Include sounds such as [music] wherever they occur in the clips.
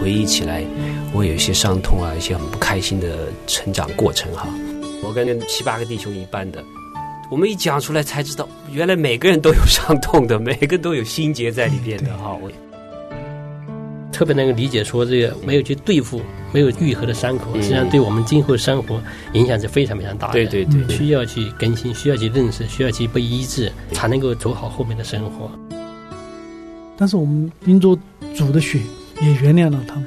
回忆起来，我有一些伤痛啊，一些很不开心的成长过程哈。我跟七八个弟兄一般的，我们一讲出来才知道，原来每个人都有伤痛的，每个都有心结在里边的哈。我特别能够理解说，这个没有去对付、没有愈合的伤口，实际上对我们今后生活影响是非常非常大的。对对对，需要去更新，需要去认识，需要去被医治，才能够走好后面的生活。但是我们因着主的血，也原谅了他们，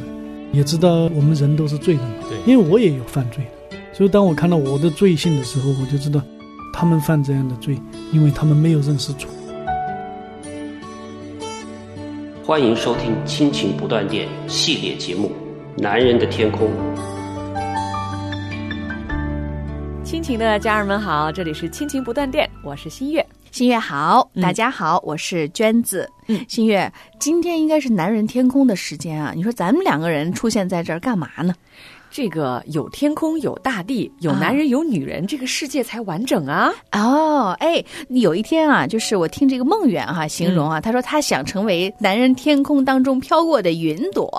也知道我们人都是罪人。对，因为我也有犯罪的，所以当我看到我的罪性的时候，我就知道他们犯这样的罪，因为他们没有认识主。欢迎收听《亲情不断电》系列节目《男人的天空》。亲情的家人们好，这里是亲情不断电，我是新月。新月好，大家好，我是娟子。嗯，新月，今天应该是男人天空的时间啊，你说咱们两个人出现在这儿干嘛呢？这个有天空，有大地，有男人，有女人，这个世界才完整啊！哦，哎，有一天啊，就是我听这个梦远哈形容啊，他说他想成为男人天空当中飘过的云朵，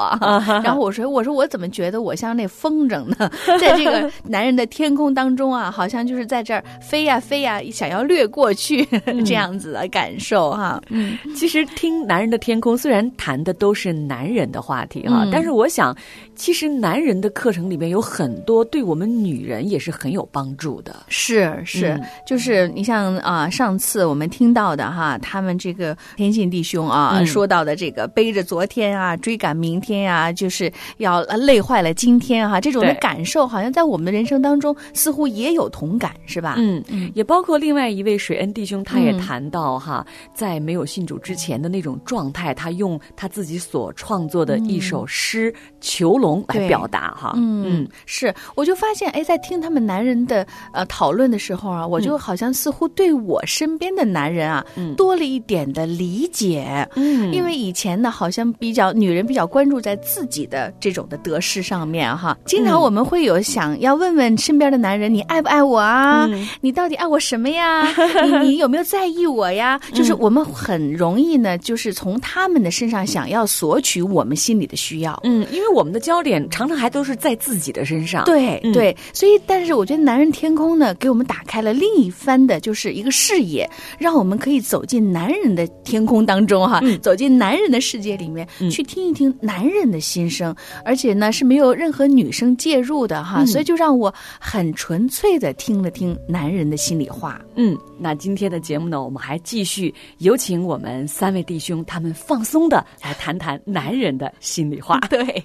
然后我说我说我怎么觉得我像那风筝呢？[laughs] 在这个男人的天空当中啊，好像就是在这儿飞呀飞呀，想要掠过去这样子的感受哈。嗯，其实听男人的天空，虽然谈的都是男人的话题哈，但是我想，其实男人的课程。里面有很多对我们女人也是很有帮助的，是是，就是你像啊，上次我们听到的哈，他们这个天信弟兄啊说到的这个背着昨天啊追赶明天呀，就是要累坏了今天哈，这种的感受好像在我们的人生当中似乎也有同感，是吧？嗯嗯，也包括另外一位水恩弟兄，他也谈到哈，在没有信主之前的那种状态，他用他自己所创作的一首诗《囚笼》来表达哈。嗯，是，我就发现，哎，在听他们男人的呃讨论的时候啊，我就好像似乎对我身边的男人啊，多了一点的理解。嗯，因为以前呢，好像比较女人比较关注在自己的这种的得失上面哈，经常我们会有想要问问身边的男人，你爱不爱我啊？你到底爱我什么呀？[laughs] 你你有没有在意我呀？就是我们很容易呢，就是从他们的身上想要索取我们心里的需要。嗯，因为我们的焦点常常还都是在。自己的身上，对对，所以，但是我觉得男人天空呢，给我们打开了另一番的，就是一个视野，让我们可以走进男人的天空当中，哈，走进男人的世界里面，去听一听男人的心声，而且呢是没有任何女生介入的，哈，所以就让我很纯粹的听了听男人的心里话。嗯，那今天的节目呢，我们还继续有请我们三位弟兄，他们放松的来谈谈男人的心里话。[laughs] 对。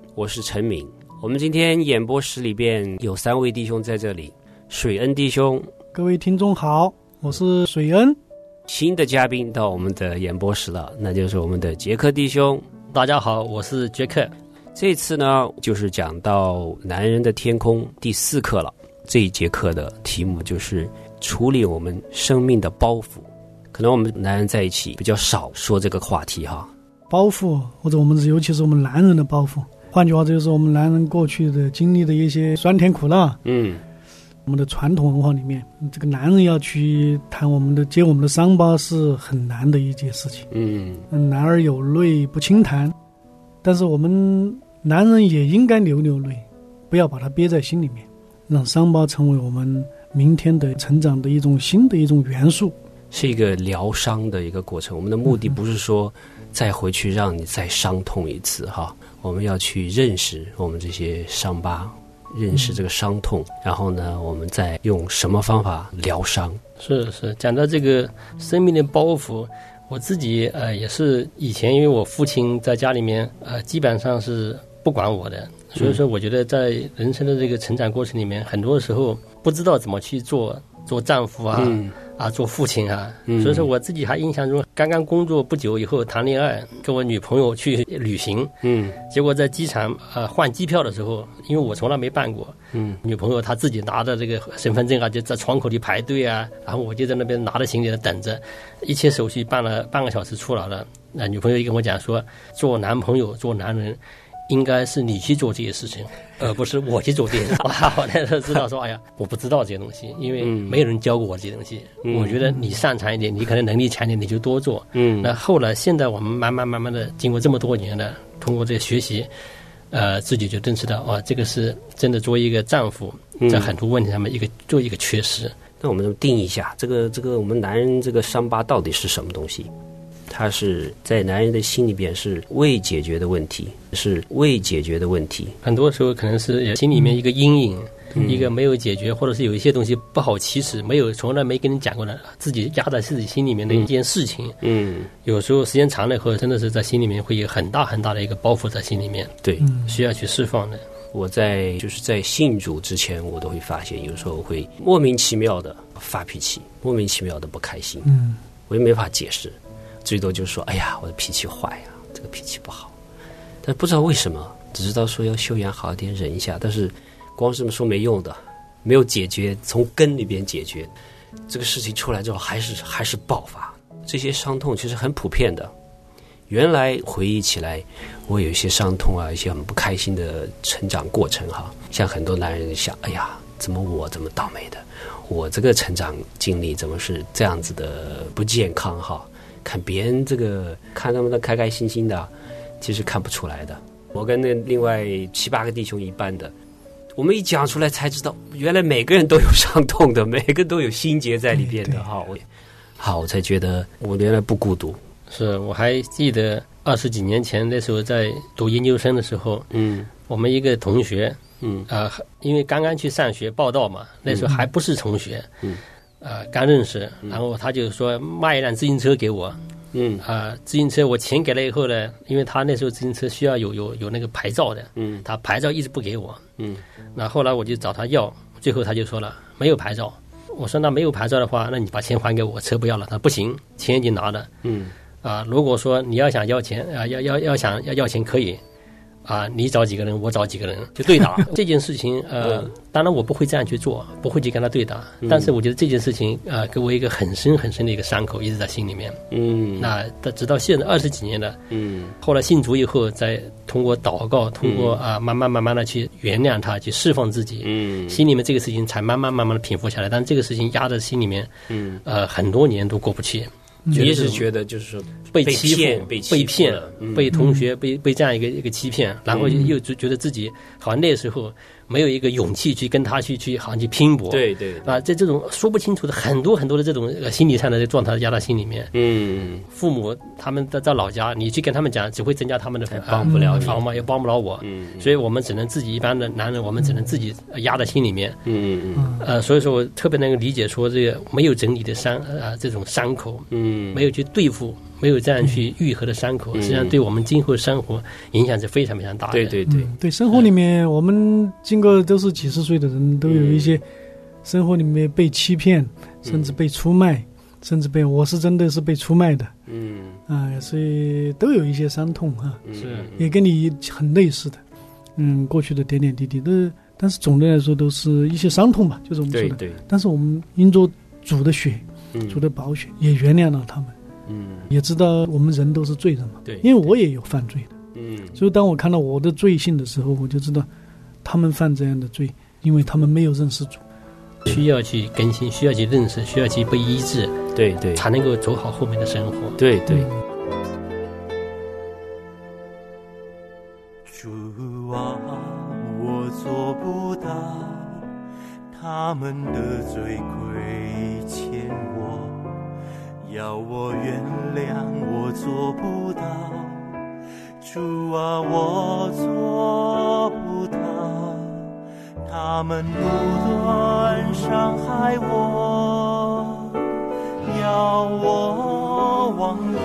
我是陈敏。我们今天演播室里边有三位弟兄在这里，水恩弟兄，各位听众好，我是水恩。新的嘉宾到我们的演播室了，那就是我们的杰克弟兄。大家好，我是杰克。这次呢，就是讲到《男人的天空》第四课了。这一节课的题目就是处理我们生命的包袱。可能我们男人在一起比较少说这个话题哈，包袱或者我们尤其是我们男人的包袱，换句话就是我们男人过去的经历的一些酸甜苦辣。嗯，我们的传统文化里面，这个男人要去谈我们的揭我们的伤疤是很难的一件事情。嗯，男儿有泪不轻弹，但是我们男人也应该流流泪，不要把它憋在心里面，让伤疤成为我们明天的成长的一种新的一种元素。是一个疗伤的一个过程。我们的目的不是说再回去让你再伤痛一次哈，我们要去认识我们这些伤疤，认识这个伤痛，然后呢，我们再用什么方法疗伤？是是，讲到这个生命的包袱，我自己呃也是以前因为我父亲在家里面呃基本上是不管我的，所以说我觉得在人生的这个成长过程里面，很多时候不知道怎么去做做丈夫啊。啊，做父亲啊，所以说我自己还印象中，刚刚工作不久以后谈恋爱，跟我女朋友去旅行，嗯，结果在机场呃换机票的时候，因为我从来没办过，嗯，女朋友她自己拿着这个身份证啊，就在窗口里排队啊，然后我就在那边拿着行李在等着，一切手续办了半个小时出来了，那女朋友就跟我讲说，做男朋友做男人。应该是你去做这些事情，而不是我去做这些。[laughs] 我那时候知道说，哎呀，我不知道这些东西，因为没有人教过我这些东西。我觉得你擅长一点，你可能能力强一点，你就多做。嗯，那后来现在我们慢慢慢慢的经过这么多年的通过这学习，呃，自己就认识到，啊，这个是真的作为一个丈夫，在很多问题上面一个做一个缺失。那我们定义一下，这个这个我们男人这个伤疤到底是什么东西？它是在男人的心里边是未解决的问题，是未解决的问题。很多时候可能是心里面一个阴影，一个没有解决，或者是有一些东西不好启齿，没有从来没跟你讲过的，自己压在自己心里面的一件事情。嗯，有时候时间长了以后，真的是在心里面会有很大很大的一个包袱在心里面，对，需要去释放的。我在就是在信主之前，我都会发现，有时候会莫名其妙的发脾气，莫名其妙的不开心。嗯，我也没法解释。最多就是说，哎呀，我的脾气坏呀，这个脾气不好。但不知道为什么，只知道说要修养好一点，忍一下。但是光这么说没用的，没有解决从根里边解决。这个事情出来之后，还是还是爆发。这些伤痛其实很普遍的。原来回忆起来，我有一些伤痛啊，一些很不开心的成长过程哈。像很多男人想，哎呀，怎么我这么倒霉的？我这个成长经历怎么是这样子的不健康哈？看别人这个，看他们的开开心心的，其实看不出来的。我跟那另外七八个弟兄一般的，我们一讲出来才知道，原来每个人都有伤痛的，每个都有心结在里边的。哈，我好，我才觉得我原来不孤独。是，我还记得二十几年前那时候在读研究生的时候，嗯，我们一个同学，嗯啊，因为刚刚去上学报道嘛，那时候还不是同学，嗯。呃，刚认识，然后他就说卖一辆自行车给我，嗯，啊，自行车我钱给了以后呢，因为他那时候自行车需要有有有那个牌照的，嗯，他牌照一直不给我，嗯，那后来我就找他要，最后他就说了没有牌照，我说那没有牌照的话，那你把钱还给我，车不要了，他不行，钱已经拿了，嗯，啊，如果说你要想要钱啊，要要要想要要钱可以。啊，你找几个人，我找几个人，就对打 [laughs] 这件事情。呃，当然我不会这样去做，不会去跟他对打。但是我觉得这件事情，呃，给我一个很深很深的一个伤口，一直在心里面。嗯，那直到现在二十几年了。嗯，后来信主以后，再通过祷告，通过啊，慢慢慢慢的去原谅他，去释放自己。嗯，心里面这个事情才慢慢慢慢的平复下来。但这个事情压在心里面，嗯，呃，很多年都过不去。你也是觉得就是说被欺负、被被骗、被同学、嗯、被被这样一个一个欺骗，然后又觉得自己好像那时候没有一个勇气去跟他去去好像去拼搏。对对啊，在这种说不清楚的很多很多的这种心理上的状态压在心里面。嗯，父母他们在在老家，你去跟他们讲，只会增加他们的帮不了帮嘛，也帮不了我。嗯，所以我们只能自己一般的男人，我们只能自己压在心里面。嗯嗯呃，所以说我特别能够理解说这个没有整理的伤啊这种伤口，嗯，没有去对。没有这样去愈合的伤口，实际上对我们今后生活影响是非常非常大的。对对对，对生活里面，我们经过都是几十岁的人，都有一些生活里面被欺骗，甚至被出卖，甚至被我是真的是被出卖的。嗯啊，所以都有一些伤痛啊，是也跟你很类似的。嗯，过去的点点滴滴都，但是总的来说都是一些伤痛吧，就是我们说的。对。但是我们因着主的血，主的宝血，也原谅了他们。嗯，也知道我们人都是罪人嘛，对，因为我也有犯罪的，嗯，所以当我看到我的罪性的时候，我就知道他们犯这样的罪，因为他们没有认识主，需要去更新，需要去认识，需要去被医治，对对，才能够走好后面的生活，对对。主啊，我做不到，他们的罪亏欠我。要我原谅，我做不到。主啊，我做不到。他们不断伤害我，要我忘掉，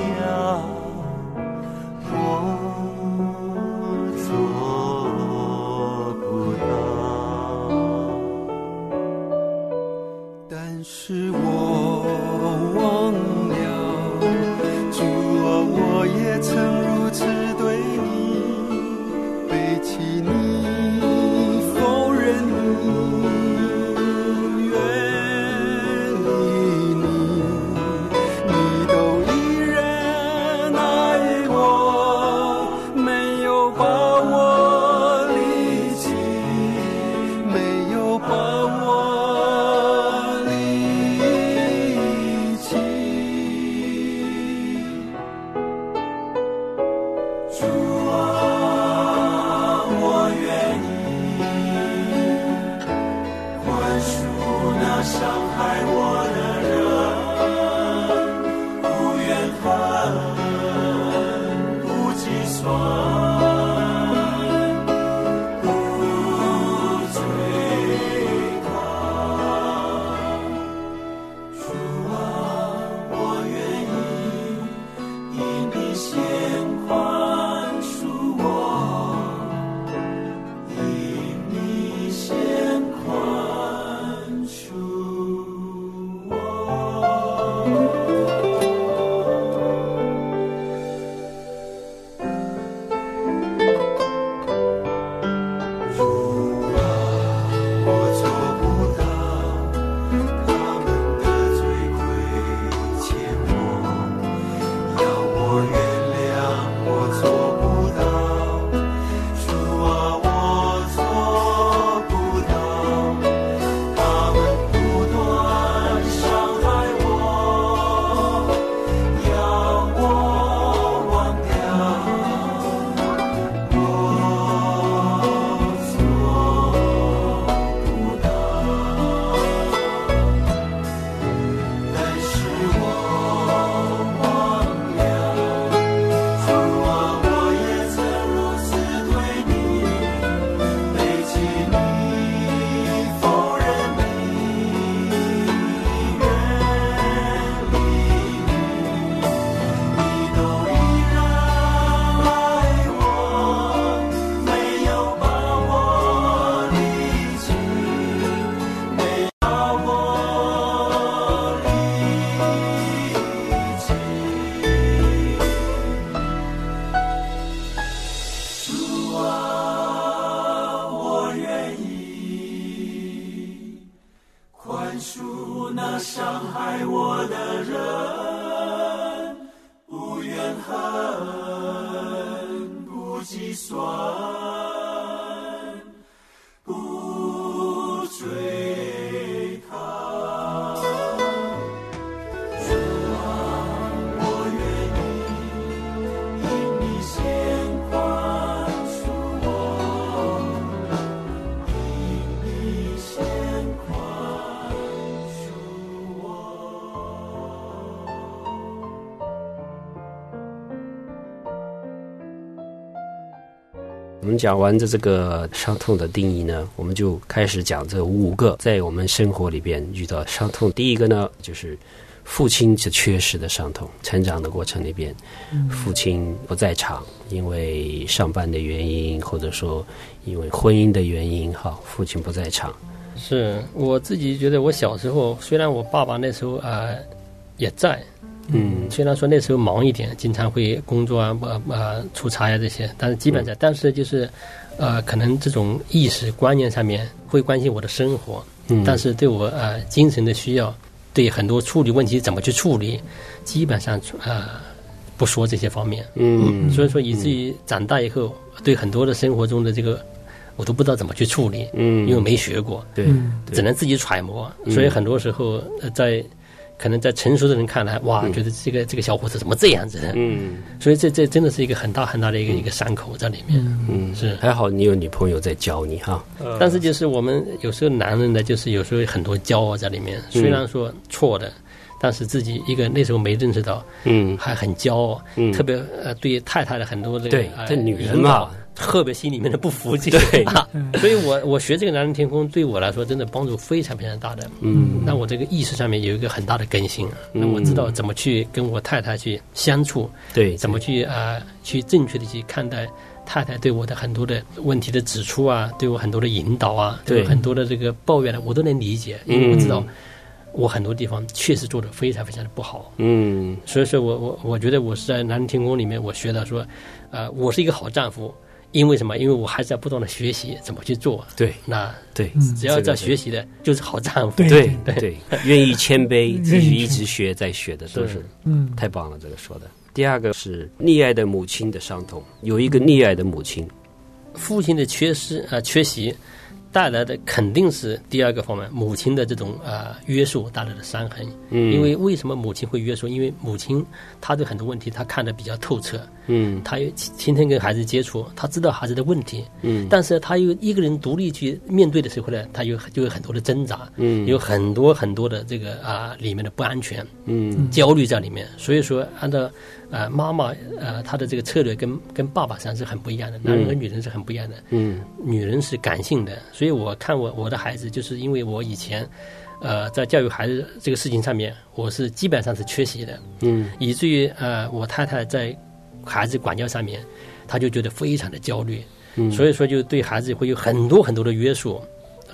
恨，不计算，们讲完的这个伤痛的定义呢，我们就开始讲这五个在我们生活里边遇到伤痛。第一个呢，就是父亲是缺失的伤痛。成长的过程里边，父亲不在场，因为上班的原因，或者说因为婚姻的原因，哈，父亲不在场。是我自己觉得，我小时候虽然我爸爸那时候啊、呃也在，嗯。虽然说那时候忙一点，经常会工作啊、呃呃出差呀、这些，但是基本上，但是就是，呃，可能这种意识观念上面会关心我的生活，嗯，但是对我呃精神的需要，对很多处理问题怎么去处理，基本上呃不说这些方面，嗯，所以说以至于长大以后，对很多的生活中的这个我都不知道怎么去处理，嗯，因为没学过，对，只能自己揣摩，嗯所以很多时候呃在。可能在成熟的人看来，哇，觉得这个这个小伙子怎么这样子？嗯。所以这这真的是一个很大很大的一个一个伤口在里面。嗯，是。还好你有女朋友在教你哈。但是就是我们有时候男人呢，就是有时候很多骄傲在里面，虽然说错的，但是自己一个那时候没认识到，嗯。还很骄傲，嗯，特别呃对太太的很多这个对，呃这女人嘛，特别心里面的不服气。对。[laughs] 啊，所以我我学这个男人天空对我来说真的帮助非常非常大的。嗯。那我这个意识上面有一个很大的更新，那我知道怎么去跟我太太去相处，对，怎么去啊、呃去正确的去看待太太对我的很多的问题的指出啊，对我很多的引导啊，对。很多的这个抱怨呢，我都能理解，因为我知道。我很多地方确实做的非常非常的不好。嗯。所以说我我我觉得我是在男人天宫里面，我学到说，呃，我是一个好丈夫，因为什么？因为我还在不断的学习怎么去做。对那对只要在学习的，就是好丈夫。对对对，愿意谦卑，继续愿意一直学再学的，都是嗯，太棒了，这个说的。第二个是溺爱的母亲的伤痛，有一个溺爱的母亲，父亲的缺失啊、呃缺席带来的肯定是第二个方面，母亲的这种呃约束带来的伤痕。嗯，因为为什么母亲会约束？因为母亲她对很多问题她看得比较透彻，嗯。她又天天跟孩子接触，她知道孩子的问题，嗯。但是她又一个人独立去面对的时候呢，她有就有很多的挣扎，嗯。有很多很多的这个啊、里面的不安全、嗯。焦虑在里面。所以说，按照呃妈妈呃她的这个策略跟跟爸爸实际上是很不一样的，男人和女人是很不一样的。嗯。女人是感性的，所以我看我我的孩子，就是因为我以前，呃，在教育孩子这个事情上面，我是基本上是缺席的，嗯。以至于呃，我太太在孩子管教上面，她就觉得非常的焦虑，嗯。所以说就对孩子会有很多很多的约束。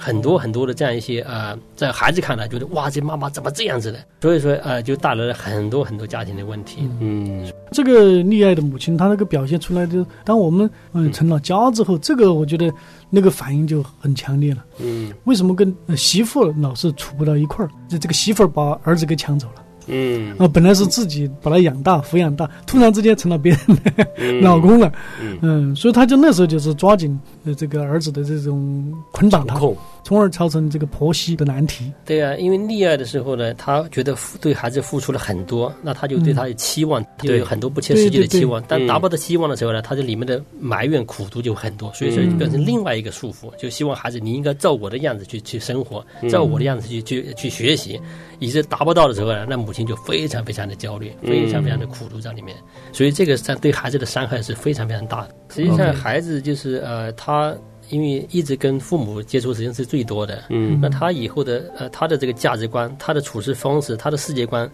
很多很多的这样一些呃，在孩子看来觉得哇，这妈妈怎么这样子的？所以说呃，就带来了很多很多家庭的问题。嗯这个溺爱的母亲，她那个表现出来的，当我们嗯成了家之后，这个我觉得那个反应就很强烈了。嗯为什么跟呃媳妇儿老是处不到一块儿？这这个媳妇儿把儿子给抢走了嗯啊、本来是自己把他养大、抚养大，突然之间成了别人的嗯 [laughs] 老公了。嗯嗯，所以他就那时候就是抓紧呃这个儿子的这种捆绑他，从而造成这个婆媳的难题。对啊，因为溺爱的时候呢，他觉得付对孩子付出了很多，那他就对他的期望，就对有很多不切实际的对对对期望。但嗯达不到期望的时候呢，他这里面的埋怨、苦读就很多，所以说嗯变成另外一个束缚，就希望孩子你应该照我的样子去去生活，照我的样子去去去学习，以致达不到的时候呢，那母亲就非常非常的焦虑，非常非常的苦读在里面。所以这个伤对孩子的伤害是非常非常大的。实际上，孩子就是呃，他因为一直跟父母接触时间是最多的，嗯那他以后的呃，他的这个价值观、他的处事方式、他的世界观，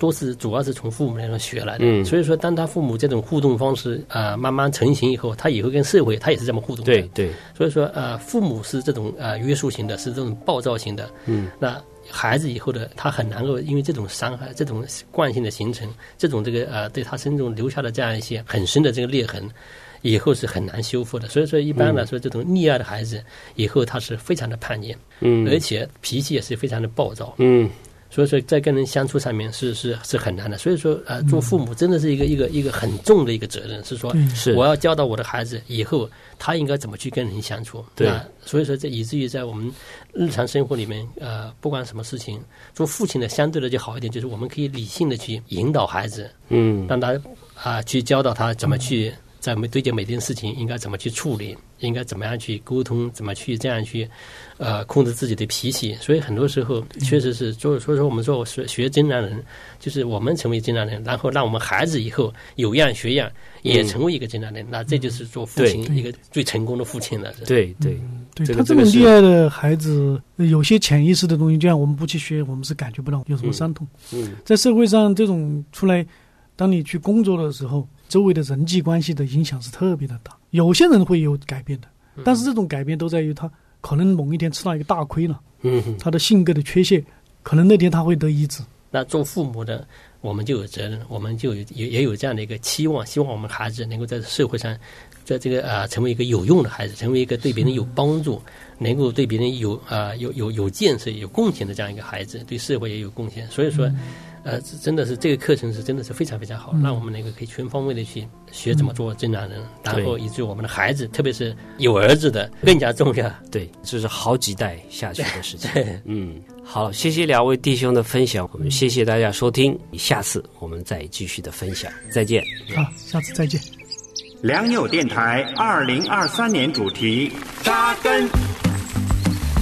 都是主要是从父母那边学来的。嗯所以说，当他父母这种互动方式呃慢慢成型以后，他以后跟社会他也是这么互动的。对对，所以说呃，父母是这种呃约束型的，是这种暴躁型的。嗯，那孩子以后的他很难够因为这种伤害、这种惯性的形成，这种这个呃对他身中留下的这样一些很深的这个裂痕。以后是很难修复的，所以说一般来说，这种溺爱的孩子以后他是非常的叛逆，嗯。而且脾气也是非常的暴躁，嗯。所以说在跟人相处上面是是是很难的。所以说呃，做父母真的是一个一个一个很重的一个责任，是说是。我要教导我的孩子以后他应该怎么去跟人相处。对。那所以说这以至于在我们日常生活里面，呃，不管什么事情，做父亲的相对的就好一点，就是我们可以理性的去引导孩子，嗯。让他啊、去教导他怎么去在每对接每件事情应该怎么去处理，应该怎么样去沟通，怎么去这样去呃控制自己的脾气。所以很多时候确实是，所以所以说我们说学学真男人，就是我们成为真男人，然后让我们孩子以后有样学样，也成为一个真男人。那这就是做父亲一个最成功的父亲了。是对对，对他这种这个是溺爱的孩子，呃有些潜意识的东西，就像我们不去学，我们是感觉不到有什么伤痛。嗯在社会上，这种出来，当你去工作的时候，周围的人际关系的影响是特别的大。有些人会有改变的，但是这种改变都在于他可能某一天吃到一个大亏了，嗯哼他的性格的缺陷，可能那天他会得医治。那做父母的，我们就有责任，我们就有也也有这样的一个期望，希望我们孩子能够在社会上，在这个呃成为一个有用的孩子，成为一个对别人有帮助，能够对别人有啊、呃有有有建设、有贡献的这样一个孩子，对社会也有贡献。所以说，呃，真的是这个课程是真的是非常非常好，让我们能够可以全方位的去学怎么做正常人，然后以至于我们的孩子，特别是有儿子的更加重要。对，这是好几代下去的事情。嗯，好，谢谢两位弟兄的分享，我们谢谢大家收听，下次我们再继续的分享，再见。好，下次再见。良友电台二零二三年主题：扎根，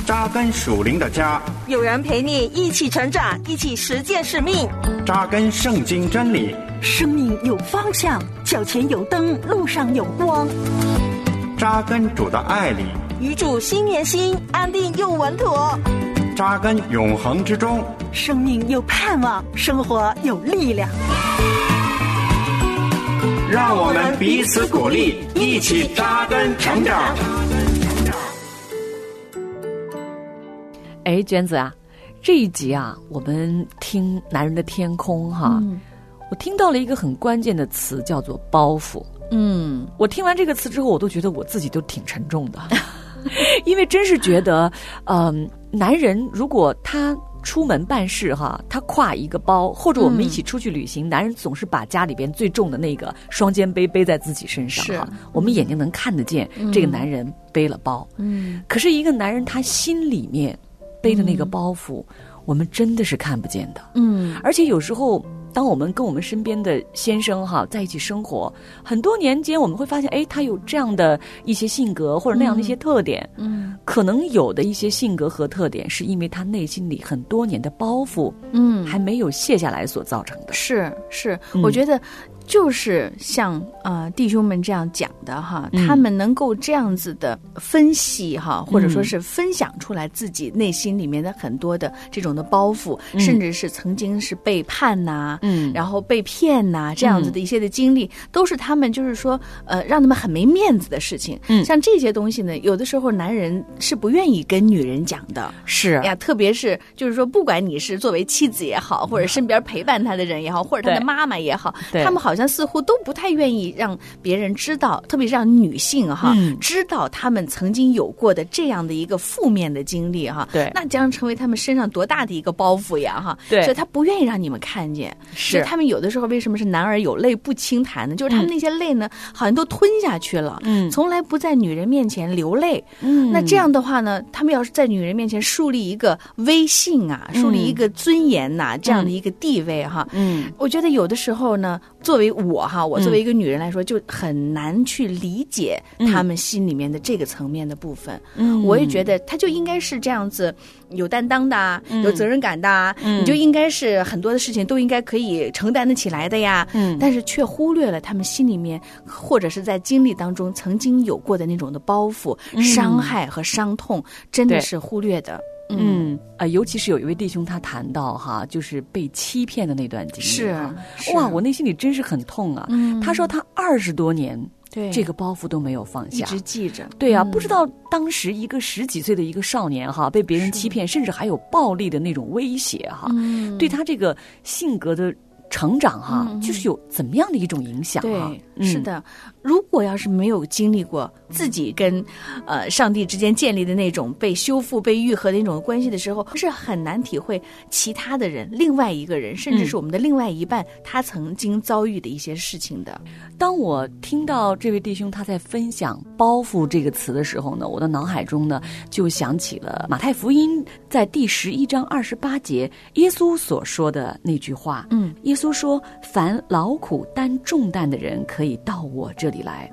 扎根属灵的家，有人陪你一起成长，一起实践使命。扎根圣经真理，生命有方向，脚前有灯，路上有光。扎根主的爱里，与主心连心，安定又稳妥。扎根永恒之中。生命有盼望，生活有力量。让我们彼此鼓励，一起扎根成长。哎，娟子啊，这一集啊，我们听男人的天空哈，嗯我听到了一个很关键的词，叫做包袱。嗯我听完这个词之后，我都觉得我自己都挺沉重的，[laughs] 因为真是觉得，嗯、男人如果他出门办事哈，他挎一个包，或者我们一起出去旅行，男人总是把家里边最重的那个双肩背背在自己身上是哈，我们眼睛能看得见这个男人背了包，嗯可是一个男人他心里面背的那个包袱，我们真的是看不见的。嗯而且有时候，当我们跟我们身边的先生哈在一起生活很多年间，我们会发现，哎，他有这样的一些性格或者那样的一些特点。嗯可能有的一些性格和特点，是因为他内心里很多年的包袱嗯，还没有卸下来所造成的。是是，嗯我觉得就是像呃弟兄们这样讲的哈，嗯。他们能够这样子的分析哈，或者说嗯是分享出来自己内心里面的很多的这种的包袱，嗯。甚至是曾经是背叛呐、嗯。然后被骗呐、这样子的一些的经历，都是他们就是说呃让他们很没面子的事情。嗯。像这些东西呢，有的时候男人是不愿意跟女人讲的。是。哎呀，特别是就是说，不管你是作为妻子也好，或者身边陪伴他的人也好，或者他的妈妈也好，他们好像似乎都不太愿意让别人知道，特别是让女性哈、嗯知道他们曾经有过的这样的一个负面的经历哈。对那将成为他们身上多大的一个包袱呀哈。对所以他不愿意让你们看见。是他们有的时候为什么是男儿有泪不轻弹呢？就是他们那些泪呢，好像都吞下去了，嗯从来不在女人面前流泪。嗯那这样的话呢，他们要是在女人面前树立一个威信啊，树立一个尊严呐、这样的一个地位哈。嗯我觉得有的时候呢，作为我哈，我作为一个女人来说，就很难去理解他们心里面的这个层面的部分。嗯。我也觉得他就应该是这样子，有担当的啊，有责任感的啊，嗯。你就应该是很多的事情都应该可以承担得起来的呀。嗯。但是却忽略了他们心里面或者是在经历当中曾经有过的那种的包袱、伤害和伤痛，真的是忽略的。嗯。啊、尤其是有一位弟兄他谈到哈，就是被欺骗的那段经历是哇，我内心里真是很痛啊。嗯。他说他二十多年对。这个包袱都没有放下。一，直记着。对啊，嗯。不知道当时一个十几岁的一个少年哈，被别人欺骗，甚至还有暴力的那种威胁哈，嗯。对他这个性格的成长哈，就是有怎么样的一种影响哈？对，嗯。是的。如果要是没有经历过自己跟呃上帝之间建立的那种被修复、被愈合的那种关系的时候，是很难体会其他的人、另外一个人，甚至是我们的另外一半，他曾经遭遇的一些事情的。当我听到这位弟兄他在分享“包袱”这个词的时候呢，我的脑海中呢就想起了马太福音在第十一章二十八节耶稣所说的那句话。嗯，耶稣说：“凡劳苦担重担的人，可以到我这里来，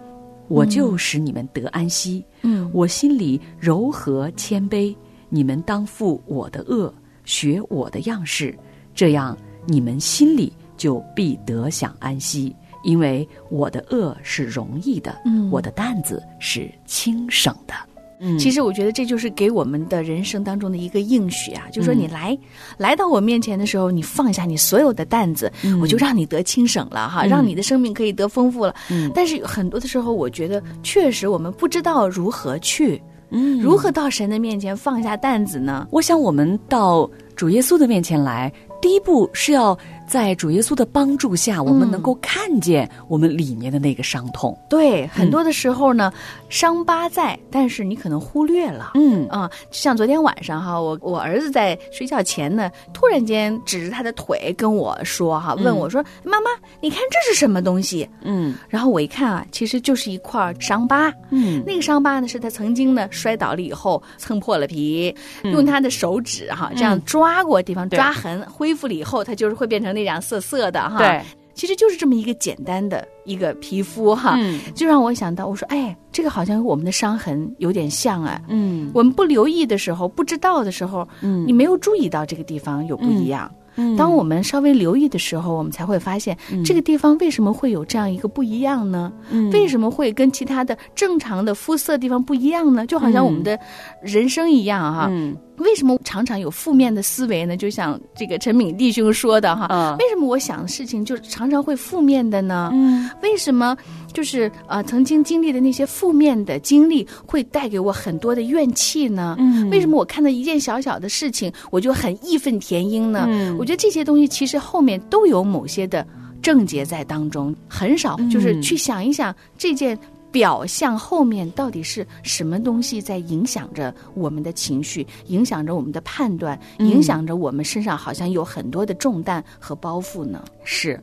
我就使你们得安息。嗯我心里柔和谦卑，你们当负我的恶，学我的样式，这样你们心里就必得享安息。因为我的恶是容易的，嗯我的担子是轻省的。嗯。其实我觉得这就是给我们的人生当中的一个应许啊，就是说你来、来到我面前的时候，你放下你所有的担子，我就让你得轻省了哈，嗯。让你的生命可以得丰富了。嗯。但是有很多的时候，我觉得确实我们不知道如何去，嗯。如何到神的面前放下担子呢？我想，我们到主耶稣的面前来，第一步是要在主耶稣的帮助下，我们能够看见我们里面的那个伤痛。对，很多的时候呢，伤疤在，但是你可能忽略了。嗯。啊、就像昨天晚上哈，我我儿子在睡觉前呢，突然间指着他的腿跟我说哈，问我说：“妈妈，你看这是什么东西？嗯？”然后我一看啊，其实就是一块伤疤。嗯。那个伤疤呢，是他曾经呢摔倒了以后蹭破了皮，用他的手指哈这样抓过地方对。抓痕，恢复了以后，它就是会变成那样涩涩的哈。对，其实就是这么一个简单的一个皮肤哈，嗯。就让我想到，我说，哎，这个好像和我们的伤痕有点像啊。嗯。我们不留意的时候，不知道的时候，嗯。你没有注意到这个地方有不一样。嗯。当我们稍微留意的时候，我们才会发现、这个地方为什么会有这样一个不一样呢？嗯。为什么会跟其他的正常的肤色地方不一样呢？就好像我们的人生一样哈、嗯为什么常常有负面的思维呢？就像这个陈敏弟兄说的哈，啊为什么我想的事情就常常会负面的呢？嗯为什么就是呃曾经经历的那些负面的经历会带给我很多的怨气呢？嗯为什么我看到一件小小的事情我就很义愤填膺呢？嗯我觉得这些东西其实后面都有某些的症结在当中，很少就是去想一想这件。表象后面到底是什么东西在影响着我们的情绪，影响着我们的判断，嗯。影响着我们身上好像有很多的重担和包袱呢？是，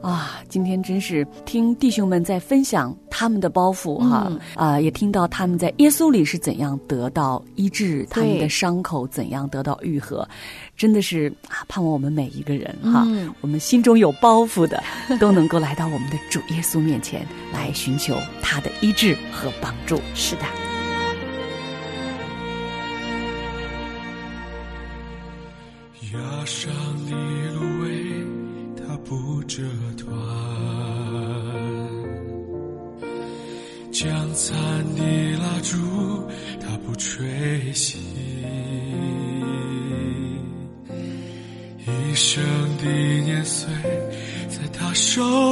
啊，今天真是听弟兄们在分享他们的包袱哈，嗯。啊、也听到他们在耶稣里是怎样得到医治，他们的伤口怎样得到愈合，真的是啊，盼望我们每一个人哈，嗯我们心中有包袱的，都能够来到我们的主耶稣面前来寻求他的医治和帮助。是的。压上的芦苇，它不折断；将残的蜡烛，它不吹熄。手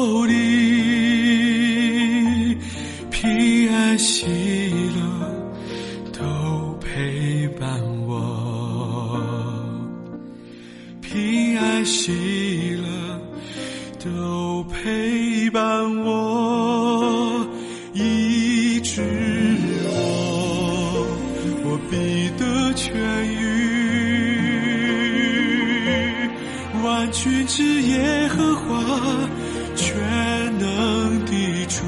主，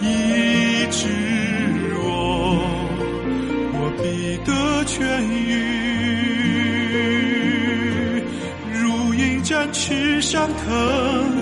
医治我，我必得痊愈。如鹰展翅上腾，